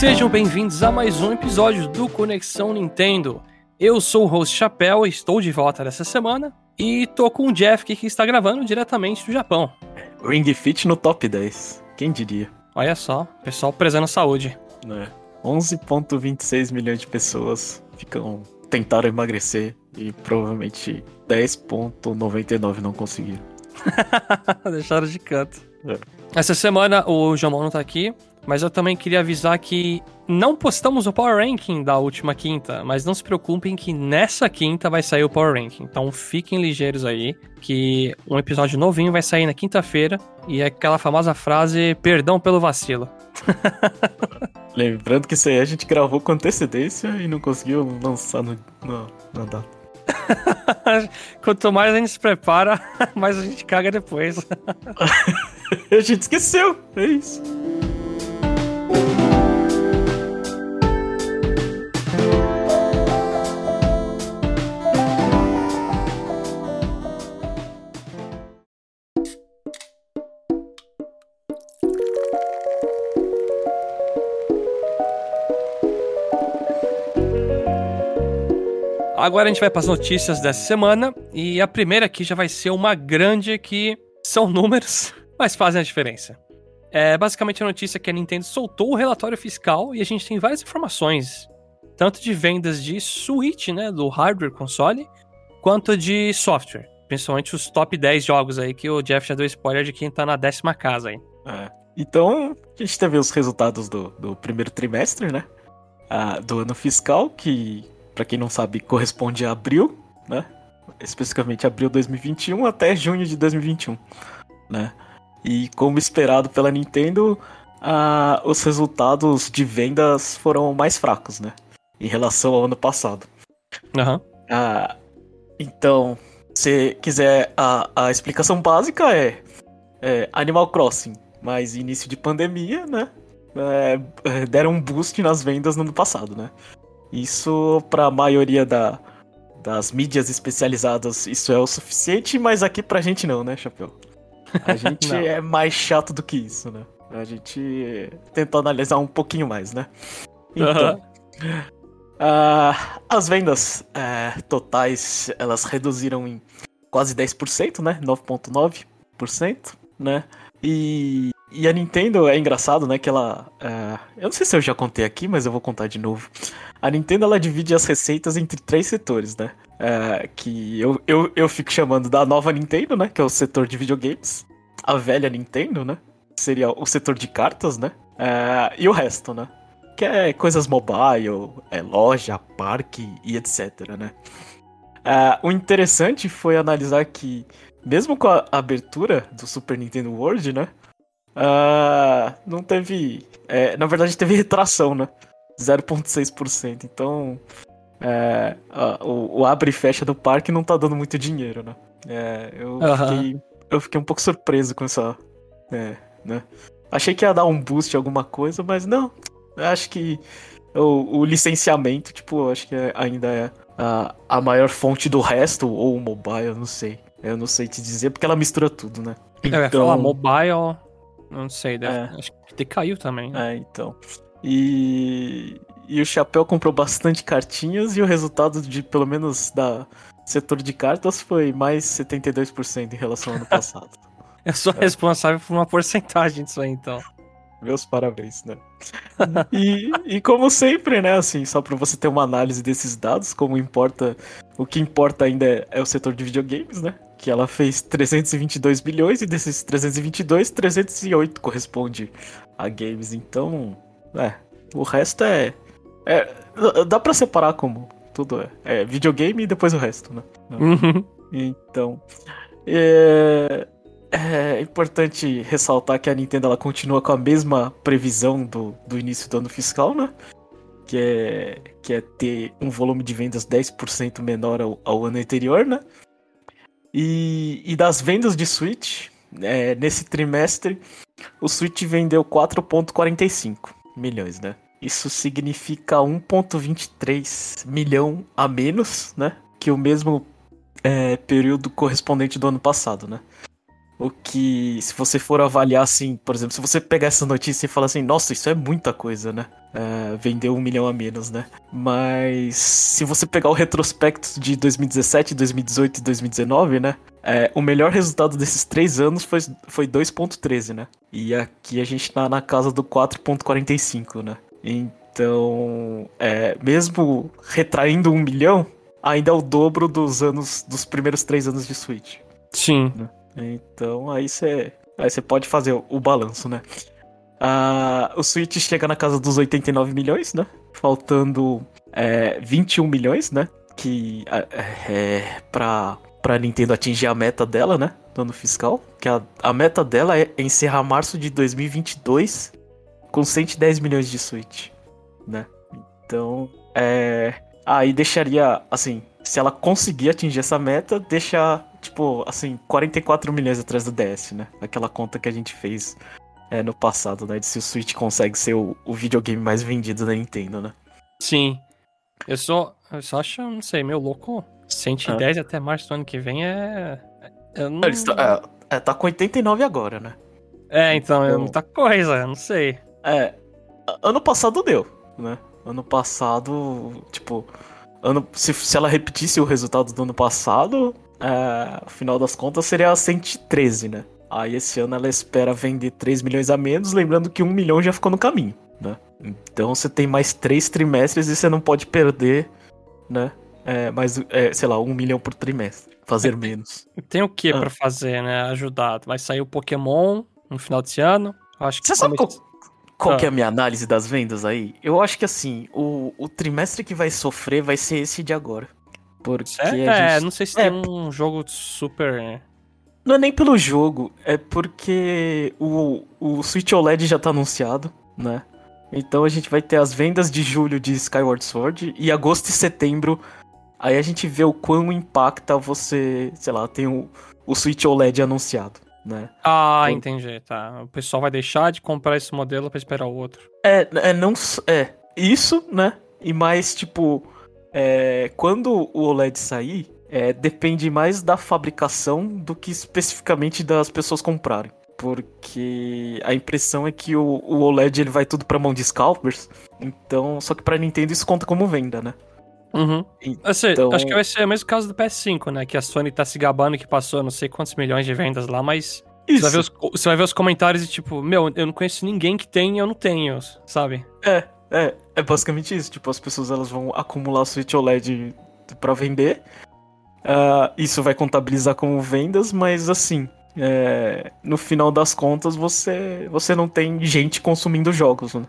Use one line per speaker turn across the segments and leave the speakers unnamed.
Sejam bem-vindos a mais um episódio do Conexão Nintendo. Eu sou o host Chapéu, estou de volta dessa semana e tô com o Jeff que está gravando diretamente do Japão.
Ring Fit no top 10, quem diria?
Olha só, pessoal prezando saúde.
É. 11.26 milhões de pessoas ficam tentaram emagrecer e provavelmente 10.99 não conseguiram.
Deixaram de canto. É. Essa semana o Jamon não tá aqui, mas eu também queria avisar que não postamos o Power Ranking da última quinta, mas não se preocupem que nessa quinta vai sair o Power Ranking. Então fiquem ligeiros aí, que um episódio novinho vai sair na quinta-feira e é aquela famosa frase: perdão pelo vacilo.
Lembrando que isso aí a gente gravou com antecedência e não conseguiu lançar no, no, na data.
Quanto mais a gente se prepara, mais a gente caga depois.
a gente esqueceu, é isso.
Agora a gente vai para as notícias dessa semana e a primeira aqui já vai ser uma grande que são números, mas fazem a diferença. É basicamente a notícia que a Nintendo soltou o relatório fiscal e a gente tem várias informações, tanto de vendas de Switch, né, do hardware console, quanto de software. Principalmente os top 10 jogos aí que o Jeff já deu spoiler de quem tá na décima casa aí.
É. Então, a gente teve os resultados do, do primeiro trimestre, né? Ah, do ano fiscal, que para quem não sabe, corresponde a abril, né? Especificamente abril de 2021 até junho de 2021, né? E como esperado pela Nintendo, ah, os resultados de vendas foram mais fracos, né? Em relação ao ano passado.
Uhum.
Ah, então, se quiser a, a explicação básica é, é Animal Crossing, mas início de pandemia, né? É, deram um boost nas vendas no ano passado, né? Isso, para a maioria da, das mídias especializadas, isso é o suficiente, mas aqui pra gente não, né, Chapéu? A gente é mais chato do que isso, né? A gente tenta analisar um pouquinho mais, né? Então, uh, as vendas uh, totais, elas reduziram em quase 10%, né? 9,9%, né? E e a Nintendo é engraçado, né? Que ela. É... Eu não sei se eu já contei aqui, mas eu vou contar de novo. A Nintendo ela divide as receitas entre três setores, né? É... Que eu, eu, eu fico chamando da nova Nintendo, né? Que é o setor de videogames. A velha Nintendo, né? Seria o setor de cartas, né? É... E o resto, né? Que é coisas mobile, é loja, parque e etc, né? É... O interessante foi analisar que, mesmo com a abertura do Super Nintendo World, né? Uh, não teve. É, na verdade, teve retração, né? 0,6%. Então, é, o, o, abre e fecha do parque não tá dando muito dinheiro, né? É, eu, uhum. fiquei, eu fiquei um pouco surpreso com essa. É, né? Achei que ia dar um boost alguma coisa, mas não. Acho que o, o licenciamento, tipo, acho que é, ainda é a, a maior fonte do resto, ou o mobile, eu não sei. Eu não sei te dizer, porque ela mistura tudo, né?
Então... É, falar mobile não sei, deve, é. acho que decaiu também.
Né? É, então. E, e o Chapéu comprou bastante cartinhas e o resultado de, pelo menos, da setor de cartas foi mais 72% em relação ao ano passado.
Eu sou é. responsável por uma porcentagem disso aí, então.
Meus parabéns, né? e, e como sempre, né, assim, só para você ter uma análise desses dados, como importa, o que importa ainda é, é o setor de videogames, né? que ela fez 322 bilhões e desses 322, 308 corresponde a games. Então, é, o resto é, é dá para separar como tudo é, é videogame e depois o resto, né? Uhum. Então, é, é importante ressaltar que a Nintendo ela continua com a mesma previsão do, do início do ano fiscal, né? Que é, que é ter um volume de vendas 10% menor ao, ao ano anterior, né? E, e das vendas de Switch, é, nesse trimestre, o Switch vendeu 4,45 milhões, né? Isso significa 1,23 milhão a menos, né? Que o mesmo é, período correspondente do ano passado, né? O que, se você for avaliar assim, por exemplo, se você pegar essa notícia e falar assim, nossa, isso é muita coisa, né? Uh, vendeu um milhão a menos, né? Mas se você pegar o retrospecto de 2017, 2018 e 2019, né? É, o melhor resultado desses três anos foi, foi 2.13, né? E aqui a gente tá na casa do 4.45, né? Então, é, mesmo retraindo um milhão, ainda é o dobro dos anos dos primeiros três anos de Switch.
Sim.
Né? Então aí você aí você pode fazer o, o balanço, né? Uh, o Switch chega na casa dos 89 milhões, né? Faltando é, 21 milhões, né? Que é, é pra, pra Nintendo atingir a meta dela, né? Do ano fiscal. Que a, a meta dela é encerrar março de 2022 com 110 milhões de Switch, né? Então, é. Aí deixaria, assim, se ela conseguir atingir essa meta, deixa, tipo, assim, 44 milhões atrás do DS, né? Aquela conta que a gente fez é, no passado, né? De se o Switch consegue ser o, o videogame mais vendido da Nintendo, né?
Sim. Eu só, eu só acho, não sei, meu louco. 110 é. até março do ano que vem é.
Eu não... Tá, é, é, tá com 89 agora, né?
É, então, é então, é muita coisa, não sei.
É. Ano passado deu, né? Ano passado, tipo. Ano, se, se ela repetisse o resultado do ano passado, é, final das contas seria 113, né? Aí esse ano ela espera vender 3 milhões a menos, lembrando que 1 milhão já ficou no caminho, né? Então você tem mais 3 trimestres e você não pode perder, né? É, mais, é, sei lá, 1 milhão por trimestre. Fazer menos.
Tem o que ah. para fazer, né? Ajudar. Vai sair o Pokémon no final desse ano. Acho que
você sabe qual, qual ah. que é a minha análise das vendas aí? Eu acho que assim, o, o trimestre que vai sofrer vai ser esse de agora.
Porque é, gente... não sei se é, tem um jogo super né?
Não é nem pelo jogo, é porque o, o Switch OLED já tá anunciado, né? Então a gente vai ter as vendas de julho de Skyward Sword e agosto e setembro. Aí a gente vê o quão impacta você, sei lá, tem o, o Switch OLED anunciado, né?
Ah, então, entendi, tá. O pessoal vai deixar de comprar esse modelo para esperar o outro.
É, é não é isso, né? E mais tipo, é, quando o OLED sair, é, depende mais da fabricação do que especificamente das pessoas comprarem. Porque a impressão é que o, o OLED ele vai tudo pra mão de scalpers. Então, só que pra Nintendo isso conta como venda, né?
Uhum. Então... acho que vai ser o mesmo caso do PS5, né? Que a Sony tá se gabando que passou não sei quantos milhões de vendas lá, mas Você, vai ver os, você vai ver os comentários e tipo, meu, eu não conheço ninguém que tem eu não tenho, sabe?
É, é, é basicamente isso. Tipo, as pessoas elas vão acumular Switch OLED para vender Uh, isso vai contabilizar como vendas, mas assim, é, no final das contas você, você não tem gente consumindo jogos, né?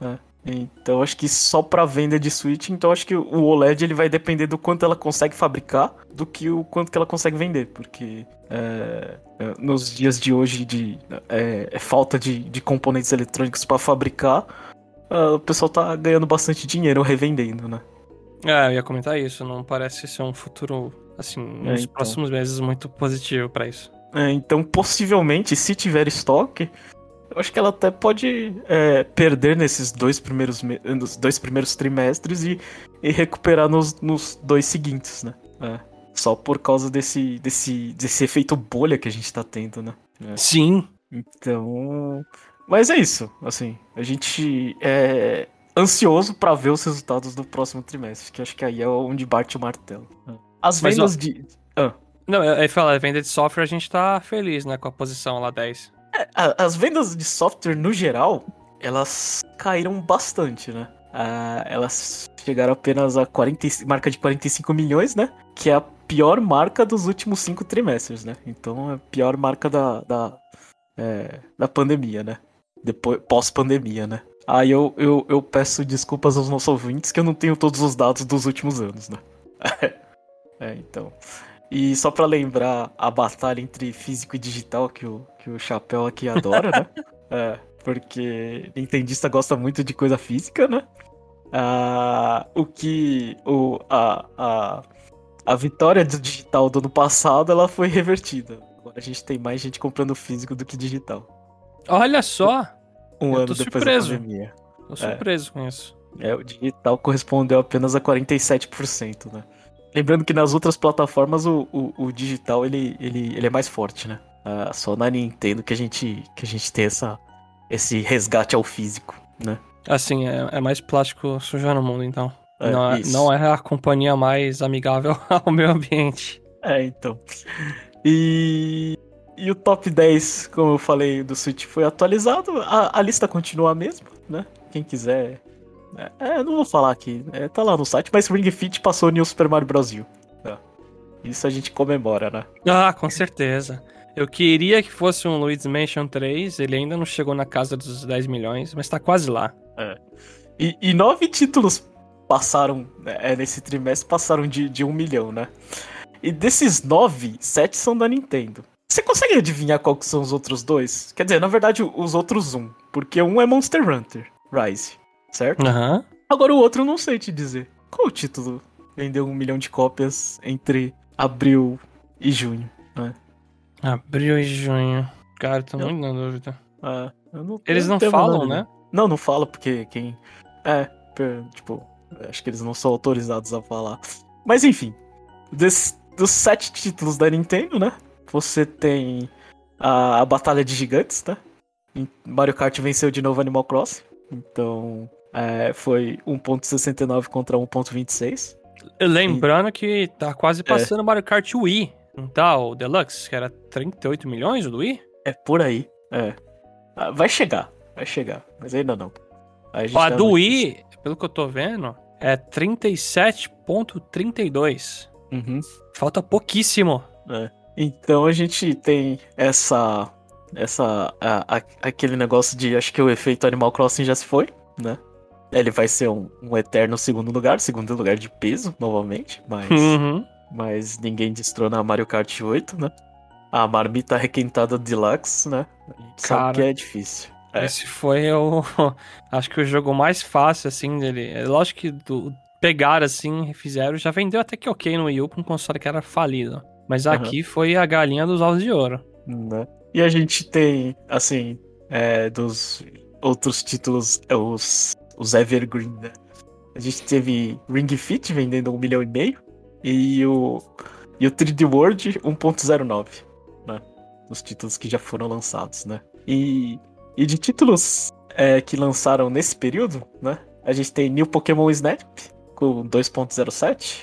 É, então acho que só para venda de Switch, então acho que o OLED ele vai depender do quanto ela consegue fabricar do que o quanto que ela consegue vender, porque é, é nos dias de hoje de é, é falta de, de componentes eletrônicos para fabricar, uh, o pessoal tá ganhando bastante dinheiro revendendo, né?
É, eu ia comentar isso. Não parece ser um futuro, assim, é, nos então. próximos meses muito positivo para isso.
É, então, possivelmente, se tiver estoque, eu acho que ela até pode é, perder nesses dois primeiros, nos dois primeiros trimestres e, e recuperar nos, nos, dois seguintes, né? É, só por causa desse, desse, desse efeito bolha que a gente tá tendo, né?
É. Sim.
Então. Mas é isso, assim. A gente. É, ansioso para ver os resultados do próximo trimestre, que acho que aí é onde bate o martelo. As vendas ó, de. Ah.
Não, eu falo, a venda de software a gente tá feliz, né, com a posição lá 10.
É, as vendas de software no geral, elas caíram bastante, né? Ah, elas chegaram apenas a 40, marca de 45 milhões, né? Que é a pior marca dos últimos cinco trimestres, né? Então é a pior marca da, da, é, da pandemia, né? Depois, pós-pandemia, né? Aí eu, eu, eu peço desculpas aos nossos ouvintes que eu não tenho todos os dados dos últimos anos, né? é, então. E só para lembrar a batalha entre físico e digital que o, que o Chapéu aqui adora, né? É, porque Nintendista gosta muito de coisa física, né? Ah, o que. O, a, a, a vitória do digital do ano passado ela foi revertida. Agora a gente tem mais gente comprando físico do que digital.
Olha só!
Um eu ano depois surpreso. da pandemia.
Tô surpreso é. com isso.
É, o digital correspondeu apenas a 47%, né? Lembrando que nas outras plataformas o, o, o digital ele, ele, ele é mais forte, né? Uh, só na Nintendo que a gente, que a gente tem essa, esse resgate ao físico, né?
Assim, é, é mais plástico sujando o mundo, então.
É,
não, é, não é a companhia mais amigável ao meio ambiente.
É, então. E, e o top 10, como eu falei, do Switch foi atualizado. A, a lista continua a mesma, né? Quem quiser. É, é, não vou falar aqui, é, tá lá no site, mas Ring Fit passou New Super Mario Bros. U. É. Isso a gente comemora, né?
Ah, com certeza. Eu queria que fosse um Luigi's Mansion 3, ele ainda não chegou na casa dos 10 milhões, mas tá quase lá.
E, e nove títulos passaram, é, nesse trimestre, passaram de, de um milhão, né? E desses nove, sete são da Nintendo. Você consegue adivinhar qual que são os outros dois? Quer dizer, na verdade, os outros um. Porque um é Monster Hunter Rise, certo?
Aham.
Agora o outro eu não sei te dizer. Qual o título vendeu um milhão de cópias entre abril e junho?
Abril e junho. Cara, tô
Eu-
muito na dúvida.
Ah, eu não,
Eles não falam,
nada,
né?
Não, não fala porque quem. É, tipo, acho que eles não são autorizados a falar. Mas enfim, des- dos sete títulos da Nintendo, né? Você tem a, a Batalha de Gigantes, tá? Mario Kart venceu de novo Animal Crossing. Então, é, foi 1.69 contra 1.26.
Lembrando que tá quase passando o Mario Kart Wii, não tá? O Deluxe, que era 38 milhões o do Wii?
É por aí. É. Ah, Vai chegar, vai chegar, mas ainda não. A
A do Wii, pelo que eu tô vendo, é 37.32.
Uhum.
Falta pouquíssimo.
Então a gente tem essa. Essa. a- a- aquele negócio de. Acho que o efeito Animal Crossing já se foi, né? Ele vai ser um, um eterno segundo lugar, segundo lugar de peso, novamente. Mas,
Uhum.
mas ninguém destrona a Mario Kart 8, né? A marmita requentada Deluxe, né? Sabe
Cara.
que é difícil. É.
Esse foi o. Acho que o jogo mais fácil, assim, dele. É lógico que do, pegaram, assim, fizeram. Já vendeu até que ok no Wii U pra um console que era falido. Mas aqui foi a galinha dos ovos de ouro.
né? E a gente tem, assim, é, dos outros títulos, é, os, os Evergreen, né? A gente teve Ring Fit vendendo um milhão e meio e o, e o 3D World 1.09, né? Os títulos que já foram lançados, né? E, e de títulos é, que lançaram nesse período, né? A gente tem New Pokémon Snap com 2.07.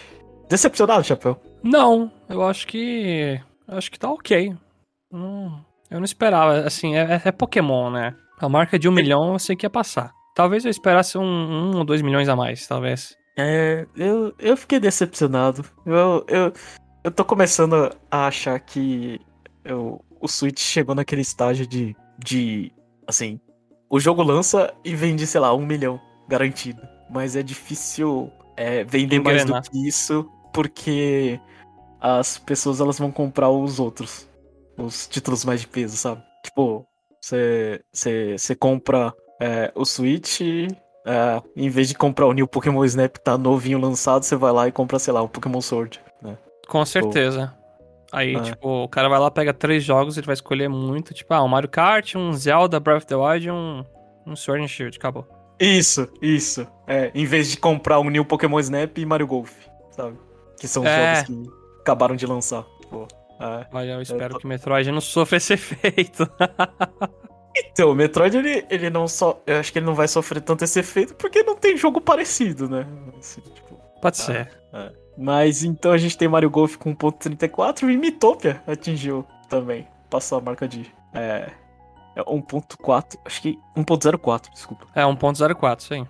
Decepcionado, Chapéu?
Não, eu acho que. eu Acho que tá ok. Hum, eu não esperava. Assim, é, é Pokémon, né? A marca de um milhão eu sei que ia passar. Talvez eu esperasse um, um ou dois milhões a mais, talvez.
É, eu, eu fiquei decepcionado. Eu, eu, eu tô começando a achar que eu, o Switch chegou naquele estágio de, de. Assim, o jogo lança e vende, sei lá, um milhão garantido. Mas é difícil é, vender mais do que isso, porque as pessoas elas vão comprar os outros. Os títulos mais de peso, sabe? Tipo, você compra é, o Switch é, em vez de comprar o New Pokémon Snap que tá novinho lançado, você vai lá e compra, sei lá, o Pokémon Sword. Né?
Com certeza. Aí,
É.
tipo, o cara vai lá, pega três jogos, ele vai escolher muito, tipo, ah, um Mario Kart, um Zelda, Breath of the Wild e um, um Sword and Shield, acabou.
Isso, isso. É, em vez de comprar o New Pokémon Snap e Mario Golf, sabe? Que são
É.
jogos que acabaram de lançar. Pô, é.
Olha, eu espero
tô-
que Metroid não sofra esse efeito.
Então, o Metroid, ele, ele não só. Eu acho que ele não vai sofrer tanto esse efeito porque não tem jogo parecido, né? Assim, tipo,
Pode ser.
Mas então a gente tem Mario Golf com 1.34 e Mitopia atingiu também. Passou a marca de. É. é 1.4. Acho que 1.04, desculpa.
É 1.04, isso aí.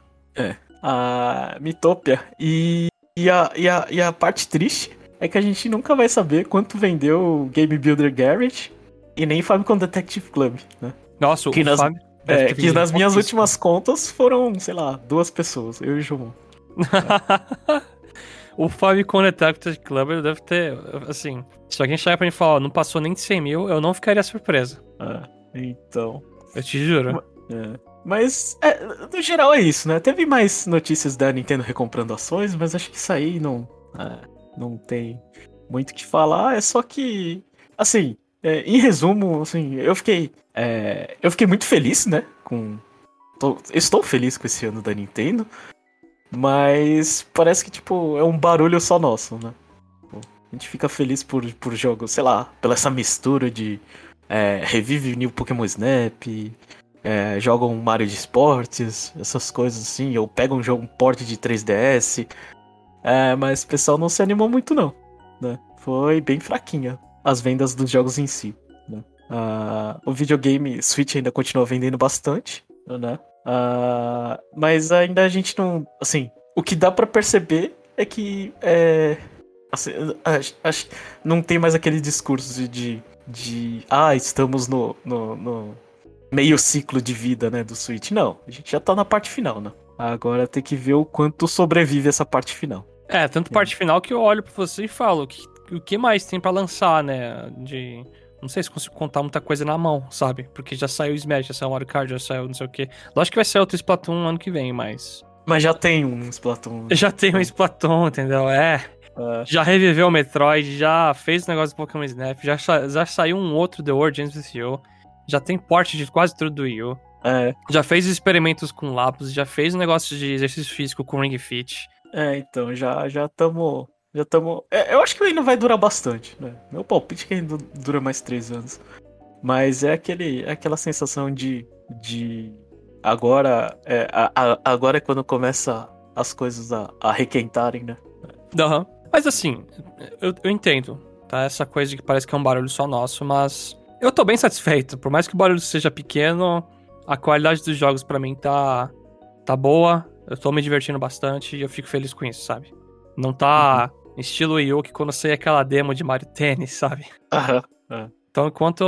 A Mitopia. E, e, a, e, a, e a parte triste é que a gente nunca vai saber quanto vendeu o Game Builder Garage e nem Famicom Detective Club, né?
Nossa,
Que
o
nas-
Fábio
É, que nas minhas
pouquíssimo.
últimas contas foram, sei lá, duas pessoas, eu e o João.
o Famicom Detective Club deve ter, assim, se alguém chegar pra mim e falar, ó, não passou nem de 100 mil, eu não ficaria surpreso.
Ah, então.
Eu te juro.
É. Mas, é, no geral é isso, né? Teve mais notícias da Nintendo recomprando ações, mas acho que isso aí não, é, não tem muito o que falar. É só que, assim, é, em resumo, assim, eu fiquei, é, eu fiquei muito feliz, né? Com, tô- estou feliz com esse ano da Nintendo, mas parece que tipo é um barulho só nosso, né? Tipo, A gente fica feliz por, por jogos, sei lá, pela essa mistura de é, revive New Pokémon Snap, é, jogam Mario de esportes, essas coisas assim, ou pegam um jogo um porte de 3DS. É, mas o pessoal não se animou muito não, né? Foi bem fraquinha as vendas dos jogos em si. Né? Uh, o videogame Switch ainda continua vendendo bastante, né? Uh, mas ainda a gente não, assim, o que dá para perceber é que é, assim, acho, acho, não tem mais aquele discurso de, de, de ah, estamos no, no, no meio ciclo de vida, né, do Switch. Não, a gente já tá na parte final, né? Agora tem que ver o quanto sobrevive essa parte final.
É, tanto parte final que eu olho pra você e falo o que, o que mais tem para lançar, né? De. Não sei se consigo contar muita coisa na mão, sabe? Porque já saiu o Smash, já saiu o Mario Kart, já saiu não sei o quê. Lógico que vai sair outro Splatoon ano que vem, mas.
Mas já tem um Splatoon.
Já tem um Splatoon, entendeu? É. É. Já reviveu o Metroid, já fez o negócio do Pokémon Snap, já, já saiu um outro The World Ends With. Já tem porte de quase tudo do Wii U.
É.
Já fez experimentos com lápis, já fez um negócio de exercício físico com Ring Fit.
É, então, já já estamos. Já estamos. É, eu acho que ainda vai durar bastante, né? Meu palpite é que ainda dura mais três anos. Mas é aquele, é aquela sensação de. de agora. É, a, a, agora é quando começa as coisas a, a requentarem, né?
Uhum. Mas assim, eu, eu entendo, tá? Essa coisa de que parece que é um barulho só nosso, mas eu tô bem satisfeito. Por mais que o barulho seja pequeno, a qualidade dos jogos para mim tá, tá boa. Eu tô me divertindo bastante e eu fico feliz com isso, sabe? Não tá uhum. estilo Yu que quando sei aquela demo de Mario Tennis, sabe?
Aham. Uhum.
Então, enquanto.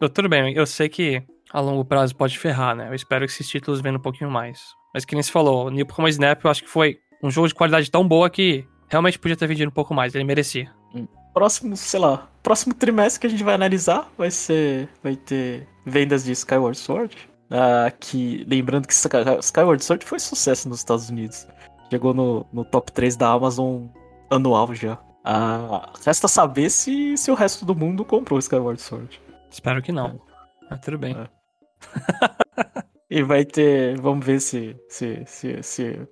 Eu, tudo bem, eu sei que a longo prazo pode ferrar, né? Eu espero que esses títulos venham um pouquinho mais. Mas que nem se falou, o New Pokémon Snap eu acho que foi um jogo de qualidade tão boa que realmente podia ter vendido um pouco mais, ele merecia.
Hum. Próximo, sei lá, próximo trimestre que a gente vai analisar vai ser. Vai ter vendas de Skyward Sword. Uh, que, lembrando que Skyward Sword foi sucesso nos Estados Unidos. Chegou no, no top 3 da Amazon anual já. Uh, resta saber se, se o resto do mundo comprou Skyward Sword.
Espero que não. É. Mas tudo bem. É.
e vai ter. Vamos ver se, se, se, se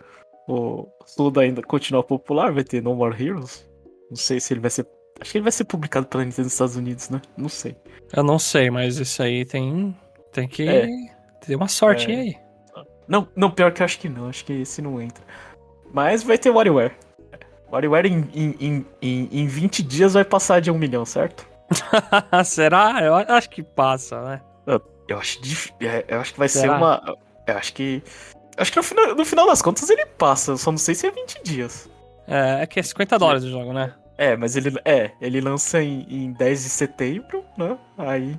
o Suda ainda continua popular. Vai ter No More Heroes. Não sei se ele vai ser. Acho que ele vai ser publicado pela Nintendo nos Estados Unidos, né? Não sei.
Eu não sei, mas isso aí tem. Tem que. É. Tem uma sorte é... aí.
Não, não, pior que eu acho que não. Acho que esse não entra. Mas vai ter WarioWare. WarioWare em, em, em, em 20 dias vai passar de um milhão, certo?
Será? Eu acho que passa, né?
Eu, eu acho, é, eu acho que vai Será? ser uma. Eu acho que. Acho que no final, no final das contas ele passa, só não sei se é 20 dias.
É, é que é 50 dólares o jogo, né?
É, mas ele, é, ele lança em, em 10 de setembro, né? Aí.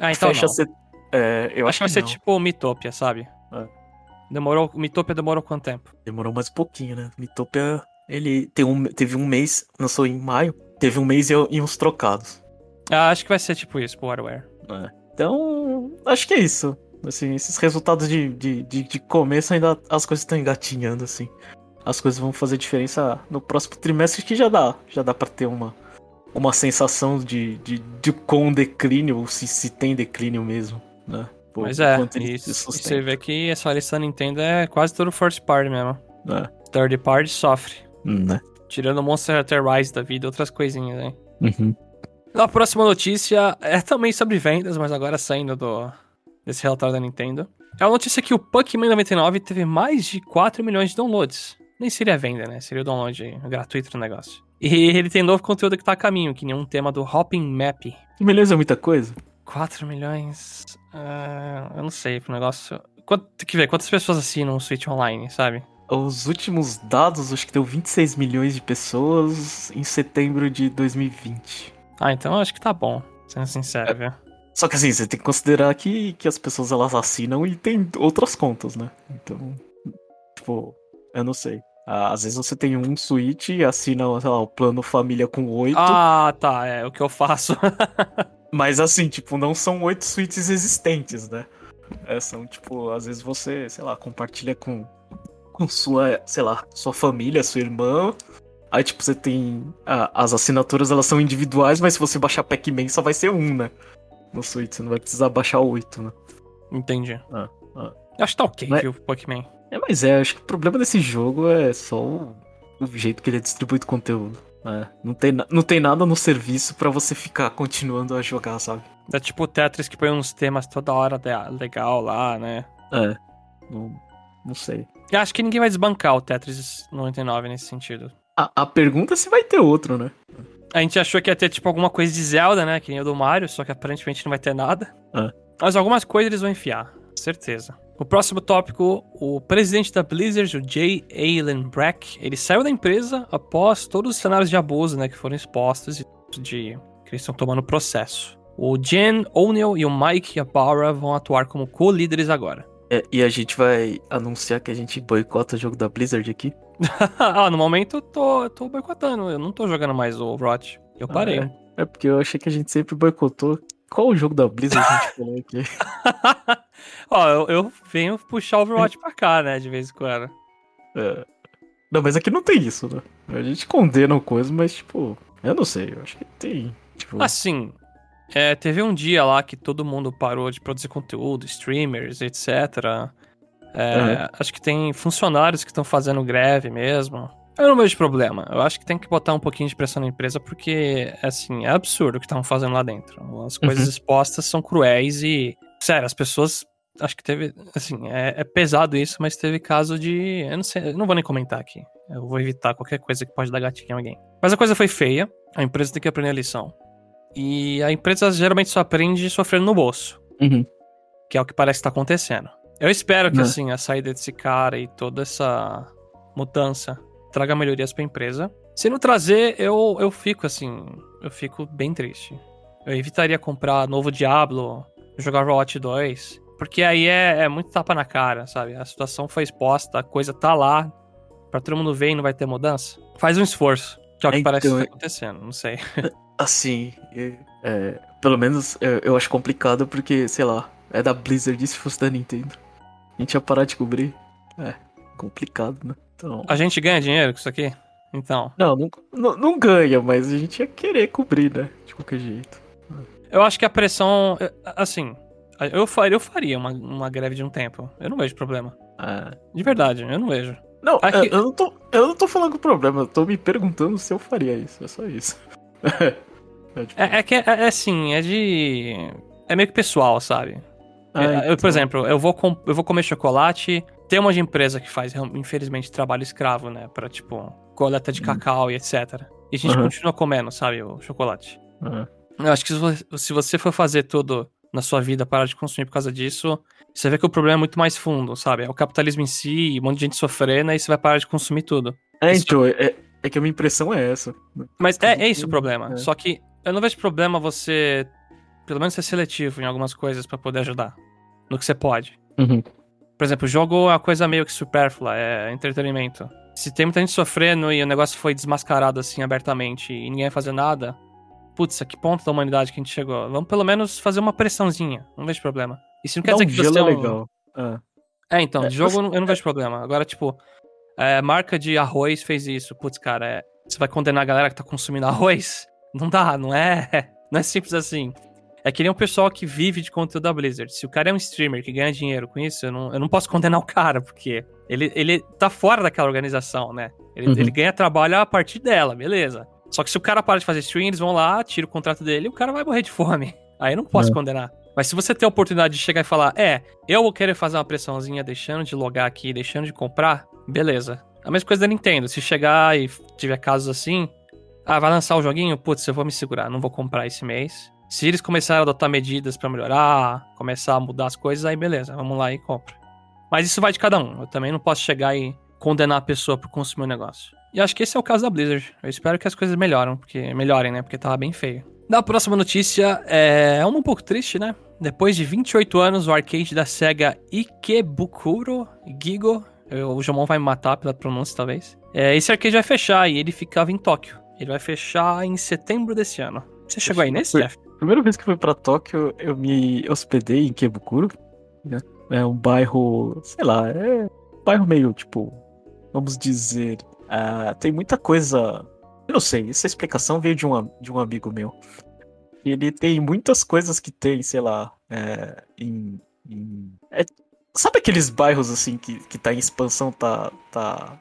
Ah, então fecha, set,
é, eu acho,
acho que vai ser tipo o Mitopia, sabe? É. Demorou, Mitopia demorou quanto tempo?
Demorou mais um pouquinho, né? Mitopia, ele tem um, teve um mês, lançou em maio, teve um mês e, e uns trocados.
Ah, acho que vai ser tipo isso pro WarWare.
É. Então, acho que é isso. Assim, esses resultados de, de, de, de começo ainda as coisas estão engatinhando, assim. As coisas vão fazer diferença no próximo trimestre que já dá. Já dá pra ter uma, uma sensação de, de, de com declínio, ou se, se tem declínio mesmo né?
Pô, Mas é, e, você vê que essa lista da Nintendo é quase todo first party mesmo.
É.
Third party sofre.
Hum, né?
Tirando Monster Hunter Rise da vida outras coisinhas, né?
Uhum.
A próxima notícia é também sobre vendas, mas agora saindo do, desse relatório da Nintendo. É a notícia que o Pokémon 99 teve mais de 4 milhões de downloads. Nem seria venda, né? Seria o download gratuito do negócio. E ele tem novo conteúdo que tá a caminho, que nem um tema do Hopping Map.
Beleza, muita coisa.
4 milhões. Uh, eu não sei, pro negócio. Quanto, tem que ver quantas pessoas assinam o Switch Online, sabe?
Os últimos dados, acho que deu 26 milhões de pessoas em setembro de 2020.
Ah, então acho que tá bom, sendo sincero, é. viu?
Só que assim, você tem que considerar que, que as pessoas elas assinam e tem outras contas, né? Então, tipo, eu não sei. Às vezes você tem um Switch e assina, sei lá, o plano família com oito.
Ah, tá, é o que eu faço.
Mas assim, tipo, não são oito suítes existentes, né? É, são, tipo, às vezes você, sei lá, compartilha com, com sua, sei lá, sua família, sua irmã. Aí, tipo, você tem. as assinaturas elas são individuais, mas se você baixar Pac-Man só vai ser um, né? No Switch, você não vai precisar baixar oito, né?
Entendi.
Ah, ah.
Acho que tá ok, mas... viu, Pac-Man.
É, mas é, acho que o problema desse jogo é só o, o jeito que ele é distribuído conteúdo. É, não, tem, não tem nada no serviço para você ficar continuando a jogar, sabe?
É tipo o Tetris que põe uns temas toda hora legal lá, né?
É. Não, não sei.
Eu acho que ninguém vai desbancar o Tetris 99 nesse sentido.
A, a pergunta é se vai ter outro, né?
A gente achou que ia ter, tipo, alguma coisa de Zelda, né? Que nem o do Mario, só que aparentemente não vai ter nada.
É.
Mas algumas coisas eles vão enfiar, certeza. O próximo tópico, o presidente da Blizzard, o Jay Allen Brack, ele saiu da empresa após todos os cenários de abuso, né, que foram expostos e de que eles estão tomando processo. O Jen O'Neill e o Mike Ybarra vão atuar como co-líderes agora.
É, e a gente vai anunciar que a gente boicota o jogo da Blizzard aqui?
ah, no momento eu tô, eu tô boicotando. Eu não tô jogando mais o Overwatch. Eu parei.
Ah, é. é. porque eu achei que a gente sempre boicotou. Qual o jogo da Blizzard a gente falou aqui?
Ó, eu, eu, venho puxar Overwatch pra cá, né, de vez em quando.
É. Não, mas aqui não tem isso, né? A gente condena coisa, mas, tipo, eu não sei, eu acho que tem. Tipo...
Assim, é, teve um dia lá que todo mundo parou de produzir conteúdo, streamers, etc. É, uhum. Acho que tem funcionários que estão fazendo greve mesmo. Eu não vejo problema. Eu acho que tem que botar um pouquinho de pressão na empresa, porque, assim, é absurdo o que estão fazendo lá dentro. As coisas uhum. expostas são cruéis e. Sério, as pessoas. Acho que teve. Assim, é, é, pesado isso, mas teve caso de. Eu não sei, eu não vou nem comentar aqui. Eu vou evitar qualquer coisa que pode dar gatinho em alguém. Mas a coisa foi feia. A empresa tem que aprender a lição. E a empresa geralmente só aprende sofrendo no bolso.
Uhum.
Que é o que parece estar tá acontecendo. Eu espero que, uhum. assim, a saída desse cara e toda essa mudança traga melhorias pra empresa. Se não trazer, eu, eu fico, assim, eu fico bem triste. Eu evitaria comprar novo Diablo, jogar Overwatch 2, porque aí é, é muito tapa na cara, sabe? A situação foi exposta, a coisa tá lá, pra todo mundo ver e não vai ter mudança. Faz um esforço, que é o que então, parece que tá acontecendo, não sei.
Assim, é, pelo menos eu, eu, acho complicado porque, sei lá, é da Blizzard e se fosse da Nintendo. A gente ia parar de cobrir. É, complicado, né? Então...
A gente ganha dinheiro com isso aqui? Então.
Não, não, não, não ganha, mas a gente ia querer cobrir, né? De qualquer jeito.
Eu acho que a pressão. Assim, eu faria, eu faria uma, uma greve de um tempo. Eu não vejo problema.
É.
De verdade, eu não vejo.
Não, Aqui... eu, não tô, eu não tô falando com problema, eu tô me perguntando se eu faria isso. É só isso.
É, tipo... é, é, que é, é assim, é de. É meio que pessoal, sabe? Ah, eu, então... por exemplo, eu vou, com, eu vou comer chocolate. Tem uma empresa que faz, infelizmente, trabalho escravo, né? Pra, tipo, coleta de hum. cacau e etc. E a gente uhum. continua comendo, sabe, o chocolate.
Uhum.
Eu acho que se você for fazer tudo na sua vida, parar de consumir por causa disso, você vê que o problema é muito mais fundo, sabe? É o capitalismo em si, um monte de gente sofrendo, aí você vai parar de consumir tudo.
É, então, é, é que a minha impressão é essa.
Mas é, é isso o problema. É. Só que eu não vejo problema você, pelo menos, ser seletivo em algumas coisas para poder ajudar. No que você pode.
Uhum.
Por exemplo, o jogo é uma coisa meio que supérflua, é entretenimento. Se tem muita gente sofrendo e o negócio foi desmascarado assim abertamente e ninguém vai fazer nada, putz, a que ponto da humanidade que a gente chegou? Vamos pelo menos fazer uma pressãozinha, não vejo problema. Isso não quer Dá dizer que você é um...
legal.
Ah. É, então, é, de jogo eu não vejo problema. Agora, tipo, é, marca de arroz fez isso. Putz, cara, é, você vai condenar a galera que tá consumindo arroz? Não dá, não é, não é simples assim. É que nem um pessoal que vive de conteúdo da Blizzard. Se o cara é um streamer que ganha dinheiro com isso, eu não, eu não posso condenar o cara, porque ele, ele tá fora daquela organização, né? Ele, uhum. ele ganha trabalho a partir dela, beleza. Só que se o cara para de fazer stream, eles vão lá, tira o contrato dele e o cara vai morrer de fome. Aí eu não posso é. condenar. Mas se você tem a oportunidade de chegar e falar, é, eu vou querer fazer uma pressãozinha deixando de logar aqui, deixando de comprar, beleza. A mesma coisa da Nintendo. Se chegar e tiver casos assim, ah, vai lançar o joguinho? Putz, eu vou me segurar, não vou comprar esse mês. Se eles começarem a adotar medidas para melhorar, começar a mudar as coisas, aí beleza, vamos lá e compra. Mas isso vai de cada um. Eu também não posso chegar e condenar a pessoa por consumir o um negócio. E acho que esse é o caso da Blizzard. Eu espero que as coisas melhoram, porque melhorem, né? Porque tava bem feio. Da próxima notícia é uma um pouco triste, né? Depois de 28 anos, o arcade da SEGA Ikebukuro Gigo, o Jomon vai me matar pela pronúncia talvez. É, esse arcade vai fechar e ele ficava em Tóquio. Ele vai fechar em setembro desse ano. Você chegou aí nesse, Jeff?
Primeira vez que fui para Tóquio, eu me hospedei em Kebukuro. Né? É um bairro, sei lá, é um bairro meio, tipo, vamos dizer, uh, tem muita coisa. Eu não sei, essa explicação veio de um, de um amigo meu. Ele tem muitas coisas que tem, sei lá, é, em. em é, sabe aqueles bairros assim que, que tá em expansão, tá, tá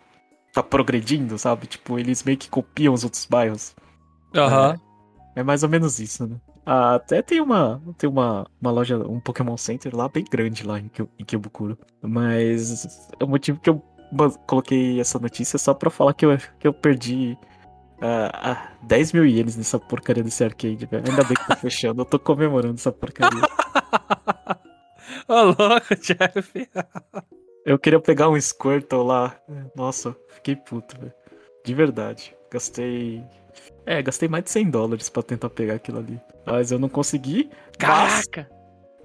tá progredindo, sabe? Tipo, eles meio que copiam os outros bairros.
Aham. Uhum.
É, é, mais ou menos isso, né? Ah, até tem uma, tem uma, uma loja, um Pokémon Center lá bem grande lá em, em Kyobukuro. Mas o motivo que eu coloquei essa notícia é só pra falar que eu, que eu perdi ah, ah, 10 mil ienes nessa porcaria desse arcade, velho. Ainda bem que tá fechando, eu tô comemorando essa porcaria.
Ô, louco, Jeff.
Eu queria pegar um Squirtle lá. Nossa, fiquei puto, velho. De verdade. Gastei. É, gastei mais de 100 dólares pra tentar pegar aquilo ali. Mas eu não consegui. Mas,
Caraca!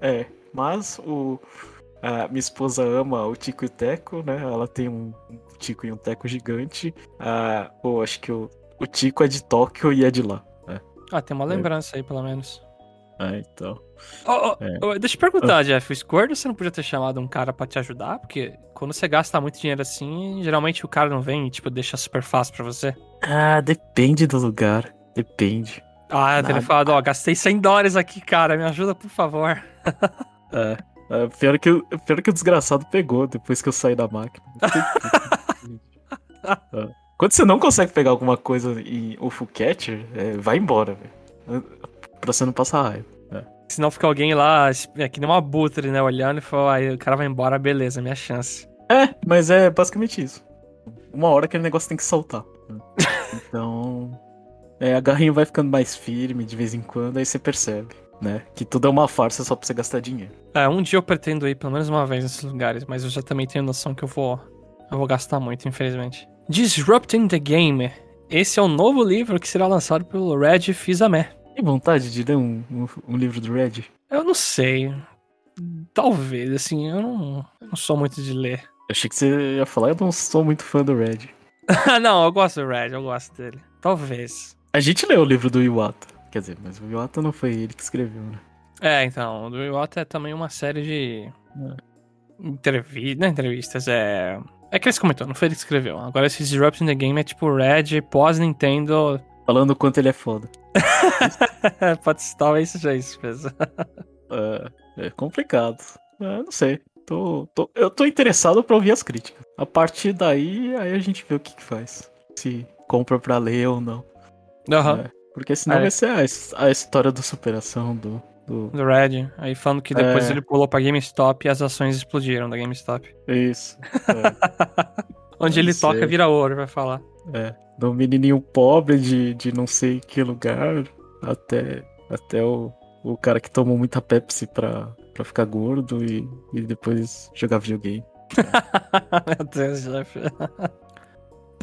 é, mas o. A minha esposa ama o Tico e o Teco, né? Ela tem um, um Tico e um Teco gigante. Ah, pô, acho que o, o Tico é de Tóquio e é de lá.
Ah, tem uma lembrança aí, pelo menos.
Ah, então.
Ô, ô,
É.
deixa eu perguntar, Jeff. O Squirtle, você não podia ter chamado um cara pra te ajudar? Porque quando você gasta muito dinheiro assim, geralmente o cara não vem e, tipo, deixa super fácil pra você.
Ah, depende do lugar. Depende.
Ah, eu teria falado, ó, gastei 100 dólares aqui, cara, me ajuda, por favor.
É. É, pior, que, o- pior que o desgraçado pegou depois que eu saí da máquina. É. Quando você não consegue pegar alguma coisa em o full catcher, é, vai embora, velho. Pra você não passar raiva.
Senão fica alguém lá, é que nem uma butre, né, olhando e fala, aí o cara vai embora, beleza, minha chance.
É, mas é basicamente isso. Uma hora aquele negócio tem que soltar. É, a garrinha vai ficando mais firme de vez em quando, aí você percebe, né? Que tudo é uma farsa só pra você gastar dinheiro.
É, um dia eu pretendo ir pelo menos uma vez nesses lugares, mas eu já também tenho noção que eu vou, eu vou gastar muito, infelizmente. Disrupting the Game. Esse é o novo livro que será lançado pelo Red Fizame.
Tem vontade de ler um, um, um livro do Red?
Eu não sei. Talvez, assim, eu não, eu não sou muito de ler.
Eu achei que você ia falar, eu não sou muito fã do Red.
não, eu gosto do Red, eu gosto dele. Talvez.
A gente leu o livro do Iwata. Quer dizer, mas o Iwata não foi ele que escreveu, né?
É, então, o do Iwata é também uma série de entrevistas, não é entrevistas, é... É que eles comentou, não foi ele que escreveu. Agora esse Disrupting the Game é tipo Red pós-Nintendo.
Falando o quanto ele é foda.
Pode talvez seja isso mesmo.
É, é complicado. É, não sei. Tô, tô- eu tô interessado pra ouvir as críticas. A partir daí, aí a gente vê o que, que faz. Se compra pra ler ou não.
Aham,
É, porque senão
É.
vai ser a, a história da superação do. do...
do Red. Aí falando que depois
É.
ele pulou pra GameStop e as ações explodiram da GameStop.
Isso. É,
Onde
Eu
ele
sei.
toca vira ouro, vai falar.
é. Do menininho pobre de, de não sei que lugar até, até o, o cara que tomou muita Pepsi pra, pra ficar gordo e, e depois jogar videogame.
Meu Deus, Jeff.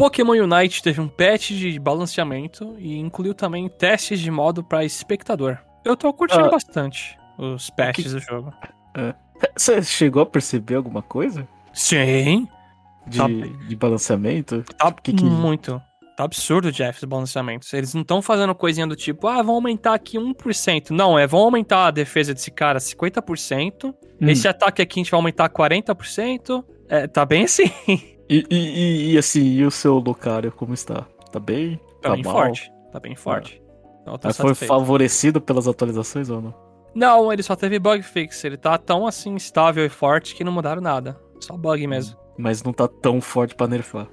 Pokémon Unite teve um patch de balanceamento e incluiu também testes de modo para espectador. Eu tô curtindo
Ah.
bastante os patches do jogo.
Você chegou a perceber alguma coisa?
Sim,
De,
Tá.
de balanceamento?
tá
Que que-
muito. Tá absurdo, Jeff, os balanceamentos. Eles não estão fazendo coisinha do tipo, ah, vão aumentar aqui 1%. Não, é, vão aumentar a defesa desse cara 50%.
Hum.
Esse ataque aqui a gente vai aumentar 40%. É, tá bem assim.
E, e, e, assim, e o seu Lucario, como está? Tá bem?
Tá,
Tá
bem
mal?
forte. Tá bem forte. Então, eu tô
Mas foi favorecido pelas atualizações ou não?
Não, ele só teve bug fix. Ele tá tão assim estável e forte que não mudaram nada. Só bug mesmo.
Mas não tá tão forte pra nerfar.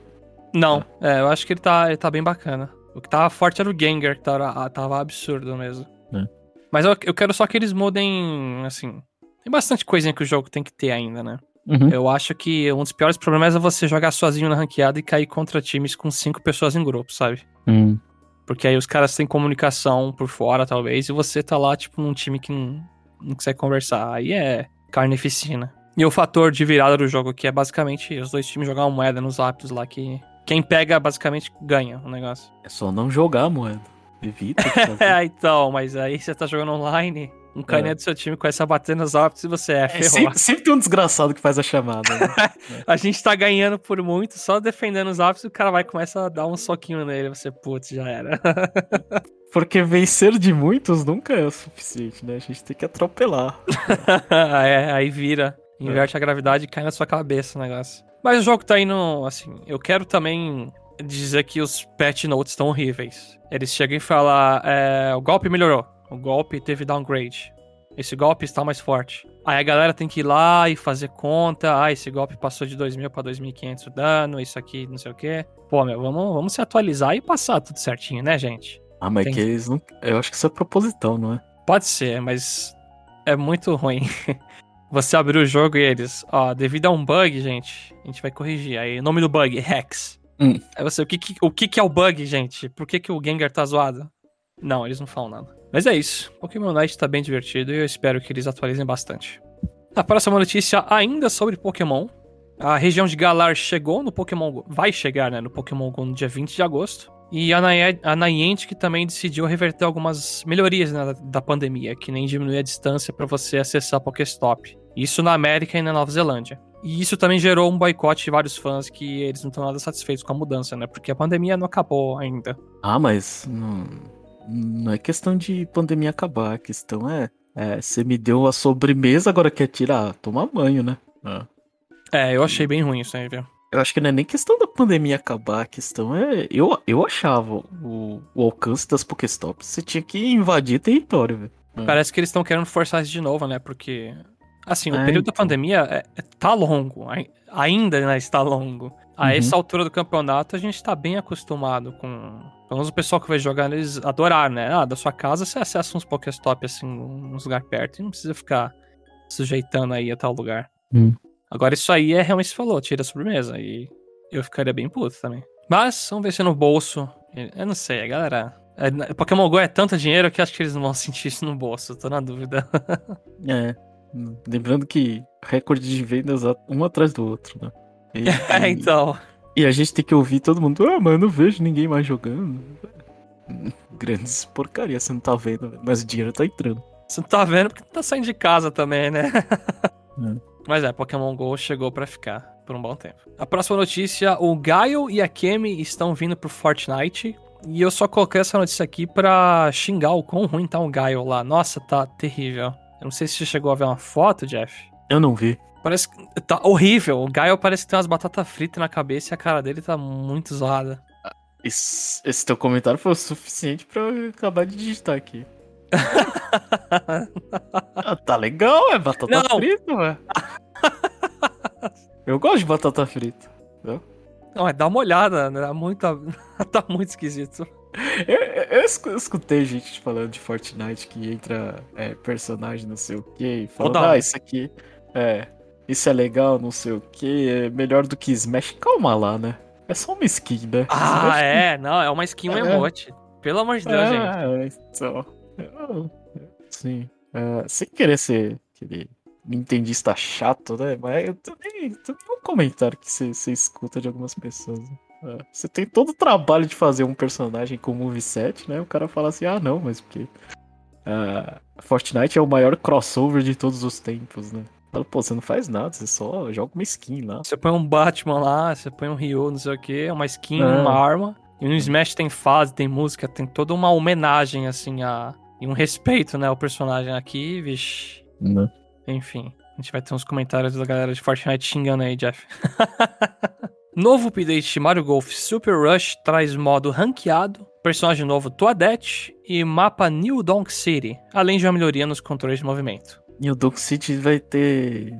Não, é, eu acho que ele tá, ele tá bem bacana. O que tava forte era o Gengar, que tava, tava absurdo mesmo.
É.
Mas eu, eu quero só que eles mudem, assim. Tem bastante coisinha que o jogo tem que ter ainda, né?
Uhum.
Eu acho que um dos piores problemas é você jogar sozinho na ranqueada e cair contra times com cinco pessoas em grupo, sabe?
Hum.
Porque aí os caras têm comunicação por fora, talvez, e você tá lá, tipo, num time que não, não consegue conversar. Aí é carnificina. E o fator de virada do jogo, que é basicamente os dois times jogar uma moeda nos hábitos lá, que quem pega, basicamente, ganha o negócio.
É só não jogar a moeda. Evita.
É, então, mas aí você tá jogando online, um carinha do seu time começa a bater nos hábitos e você é,
É,
ferrou.
sempre, sempre tem um desgraçado que faz a chamada. né?
A gente tá ganhando por muito, só defendendo os hábitos, e o cara vai e começa a dar um soquinho nele, você, putz, já era.
Porque vencer de muitos nunca é o suficiente, né? A gente tem que atropelar.
é, aí vira, inverte a gravidade e cai na sua cabeça o negócio. Mas o jogo tá indo, assim, eu quero também dizer que os patch notes estão horríveis. Eles chegam e falam, é, o golpe melhorou, o golpe teve downgrade, esse golpe está mais forte. Aí a galera tem que ir lá e fazer conta, ah, esse golpe passou de 2.000 pra 2.500 dano, isso aqui, não sei o quê. Pô, meu, vamos, vamos se atualizar e passar tudo certinho, né, gente?
Ah, mas
Tem
que eles não. Eu acho que isso é proposital, não é?
Pode ser, mas é muito ruim. Você abriu o jogo e eles, ó, devido a um bug, gente, a gente vai corrigir. Aí, o nome do bug, Hex.
Hum.
Aí você, o que, que- o que que é o bug, gente? Por que, que o Gengar tá zoado? Não, eles não falam nada. Mas é isso. Pokémon Night tá bem divertido e eu espero que eles atualizem bastante. A próxima notícia ainda sobre Pokémon. A região de Galar chegou no Pokémon Go. Vai chegar, né? No Pokémon Go no dia 20 de agosto. E a, Nian- a Niantic também decidiu reverter algumas melhorias né, da, pandemia, que nem diminuir a distância para você acessar Pokéstop. Isso na América e na Nova Zelândia. E isso também gerou um boicote de vários fãs que eles não estão nada satisfeitos com a mudança, né? Porque a pandemia não acabou ainda.
Ah, mas não, não é questão de pandemia acabar. A questão é, é, você me deu a sobremesa, agora quer tirar? Toma banho, né? Ah.
É, eu achei bem ruim isso aí, viu?
Eu acho que não é nem questão da pandemia acabar, a questão é. Eu, eu achava o, o alcance das Pokéstops. Você tinha que invadir território, velho.
Parece que eles estão querendo forçar isso de novo, né? Porque, assim, o
É,
período da
então.
pandemia é, é- tá longo. ai- Ainda né, está longo. A
Uhum.
essa altura do campeonato, a gente tá bem acostumado com. Pelo menos o pessoal que vai jogar, eles adoraram, né? Ah, da sua casa você acessa uns Pokéstop, assim, uns lugar perto. E não precisa ficar sujeitando aí a tal lugar.
Hum.
Agora, isso aí é realmente falou, tira a sobremesa. E eu ficaria bem puto também. Mas, vamos ver se no bolso. Eu não sei, a galera. é, Pokémon Go é tanto dinheiro que acho que eles não vão sentir isso no bolso, tô na dúvida.
É. Lembrando que recorde de vendas um atrás do outro, né? E,
É, então.
e a gente tem que ouvir todo mundo. Ah, mas eu não vejo ninguém mais jogando. Grandes porcaria, você não tá vendo, mas o dinheiro tá entrando.
Você não tá vendo porque tá saindo de casa também, né?
É.
Mas é, Pokémon GO chegou pra ficar por um bom tempo. A próxima notícia, o Gaio e a Kemi estão vindo pro Fortnite. E eu só coloquei essa notícia aqui pra xingar o quão ruim tá o Gaio lá. Nossa, tá terrível. Eu não sei se você chegou a ver uma foto, Jeff.
Eu não vi.
Parece que tá horrível. O Gaio parece que tem umas batatas fritas na cabeça e a cara dele tá muito zoada.
Esse, esse teu comentário foi o suficiente pra eu acabar de digitar aqui. Ah, tá legal, é batata
Não.
frita, ué. Eu gosto de batata frita.
Não, é dá uma olhada, né? Tá muito, tá muito esquisito.
Eu, eu- eu escu- eu escutei gente falando de Fortnite que entra é, personagem não sei o que, e falando, ah, isso aqui é. Isso é legal, não sei o que, é melhor do que Smash. Calma lá, né? É só uma skin, né?
Ah,
Smash
é? Não, é uma skin, um
É.
emote. Pelo amor de Deus, gente.
É, então. eu- Sim. É, sem querer ser aquele nintendista chato, né? Mas eu também um comentário que você escuta de algumas pessoas. né? É, Você tem todo o trabalho de fazer um personagem com moveset, né? O cara fala assim, ah não, mas porque. ah, Fortnite é o maior crossover de todos os tempos, né? Fala, pô, você não faz nada, você só joga uma skin lá.
Você põe um Batman lá, você põe um Ryu, não sei o que, uma skin,
É.
uma arma. E no Smash tem fase, tem música, tem toda uma homenagem, assim, a. E um respeito, né, ao personagem aqui, vixe.
Né?
Enfim, a gente vai ter uns comentários da galera de Fortnite xingando aí, Jeff. Novo update de Mario Golf Super Rush traz modo ranqueado, personagem novo Toadette e mapa New Donk City, além de uma melhoria nos controles de movimento.
O Dunk City vai ter.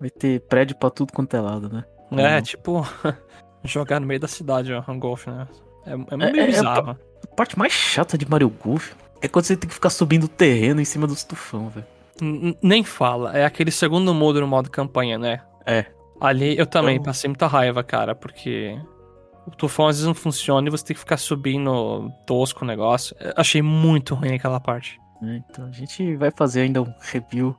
Vai ter prédio pra tudo quanto é lado, né?
É,
Uhum.
tipo, jogar no meio da cidade, ó, um golfe, né? É, é
É,
meio
é,
bizarro.
A parte mais chata de Mario Golf é quando você tem que ficar subindo o terreno em cima dos tufão, velho.
Nem fala, é aquele segundo modo no modo campanha, né?
É.
Ali eu também
Então-
passei muita raiva, cara, porque o tufão às vezes não funciona e você tem que ficar subindo tosco o negócio. Eu achei muito ruim aquela parte.
É, Então a gente vai fazer ainda um review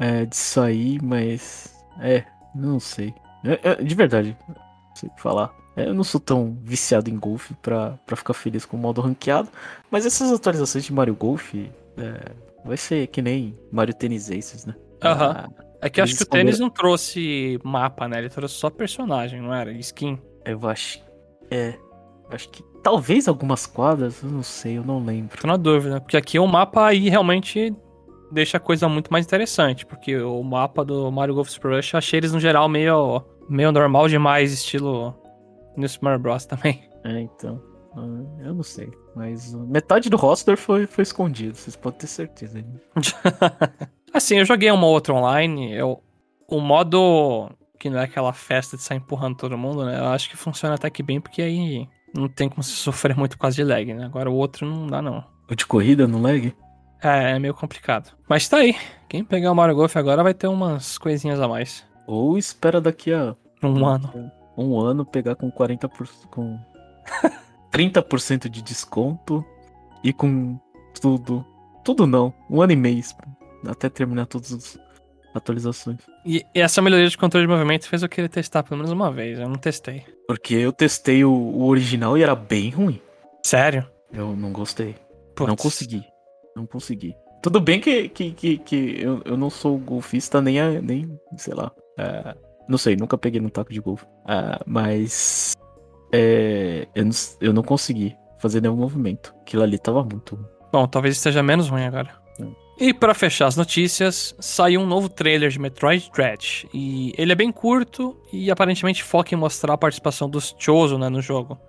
é, disso aí, mas. É, não sei. É, é, de verdade, não sei o que falar. Eu não sou tão viciado em golfe pra, pra ficar feliz com o modo ranqueado, mas essas atualizações de Mario Golf é, vai ser que nem Mario Tennis Aces, né?
Aham.
Ah,
É que eu acho que o tênis não trouxe mapa, né? Ele trouxe só personagem, não era? Skin.
eu acho. É. Acho que talvez algumas quadras, eu não sei, eu não lembro.
Tô na dúvida, porque aqui o mapa aí realmente deixa a coisa muito mais interessante, porque o mapa do Mario Golf Super Rush eu achei eles no geral meio, meio normal demais, estilo New Super Mario Bros. também.
É, então. ah, Eu não sei. Mas metade do roster foi, foi escondido, vocês podem ter certeza.
assim, eu joguei uma outra online, eu, o modo que não é aquela festa de sair empurrando todo mundo, né? Eu acho que funciona até que bem, porque aí não tem como se sofrer muito por causa de lag, né? Agora o outro não dá, não.
O de corrida no lag?
É, é meio complicado. Mas tá aí. Quem pegar o Mario Golf agora vai ter umas coisinhas a mais.
Ou espera daqui a
Um ano.
um ano pegar com 40%. com 30% de desconto e com tudo. Tudo não. Um ano e meio. Até terminar todas as atualizações.
E essa melhoria de controle de movimento fez eu querer testar pelo menos uma vez. Eu não testei.
Porque eu testei o, o original e era bem ruim.
Sério?
Eu não gostei.
Putz.
Não consegui. Não consegui. Tudo bem que, que, que, que eu, eu não sou golfista nem, a- nem sei lá. é, não sei, nunca peguei no taco de golfe. Ah, mas é, eu, não, eu não consegui fazer nenhum movimento. Aquilo ali tava muito ruim.
Bom, talvez esteja menos ruim agora. E pra fechar as notícias, saiu um novo trailer de Metroid Dread. E ele é bem curto e aparentemente foca em mostrar a participação dos Chozo né, no jogo.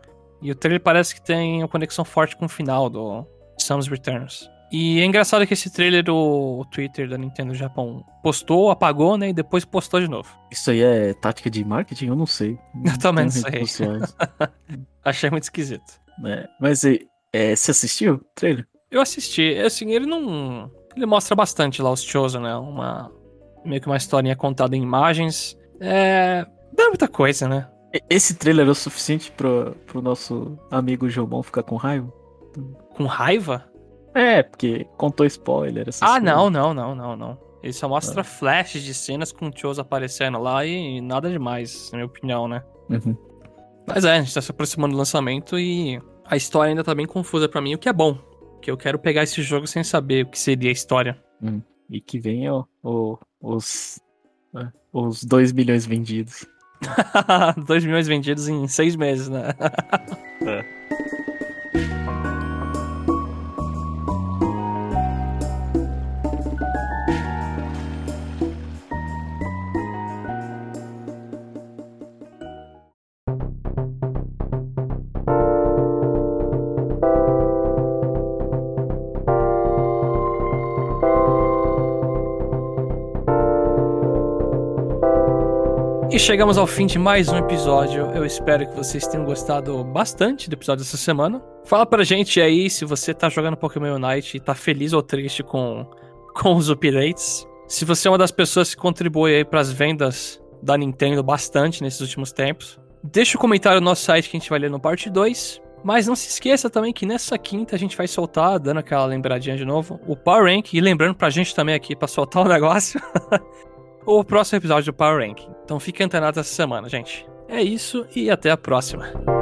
E o trailer parece que tem uma conexão forte com o final do Samus Returns. E é engraçado que esse trailer o Twitter da Nintendo Japão postou, apagou, né? E depois postou de novo.
Isso aí é tática de marketing? Eu não sei.
Eu também não sei. Achei muito esquisito.
né? Mas é, é, você assistiu o trailer?
Eu assisti, assim, ele não. Ele mostra bastante lá os Chozo, né? Uma. Meio que uma historinha contada em imagens. É. Dá muita coisa, né?
E- Esse trailer é o suficiente pro, pro nosso amigo Jomon ficar com raiva?
Com raiva?
É, porque contou spoiler. essas
Ah,
coisas.
não, não, não, não, não. Ele só mostra flashes de cenas com o Chozo aparecendo lá e nada demais, na minha opinião, né?
Uhum.
Mas é, a gente tá se aproximando do lançamento e a história ainda tá bem confusa pra mim, o que é bom. Porque eu quero pegar esse jogo sem saber o que seria a história.
E que venha ó, o- os, é, os 2 milhões vendidos.
2 milhões vendidos em seis meses, né? E chegamos ao fim de mais um episódio. Eu espero que vocês tenham gostado bastante do episódio dessa semana. Fala pra gente aí se você tá jogando Pokémon Unite e tá feliz ou triste com, com os updates. Se você é uma das pessoas que contribui aí pras vendas da Nintendo bastante nesses últimos tempos. Deixa o comentário no nosso site que a gente vai ler no parte 2. Mas não se esqueça também que nessa quinta a gente vai soltar, dando aquela lembradinha de novo, o Power Rank. E lembrando pra gente também aqui, pra soltar o negócio, o próximo episódio do Power Rank. Então fique antenado essa semana, gente. É isso e até a próxima.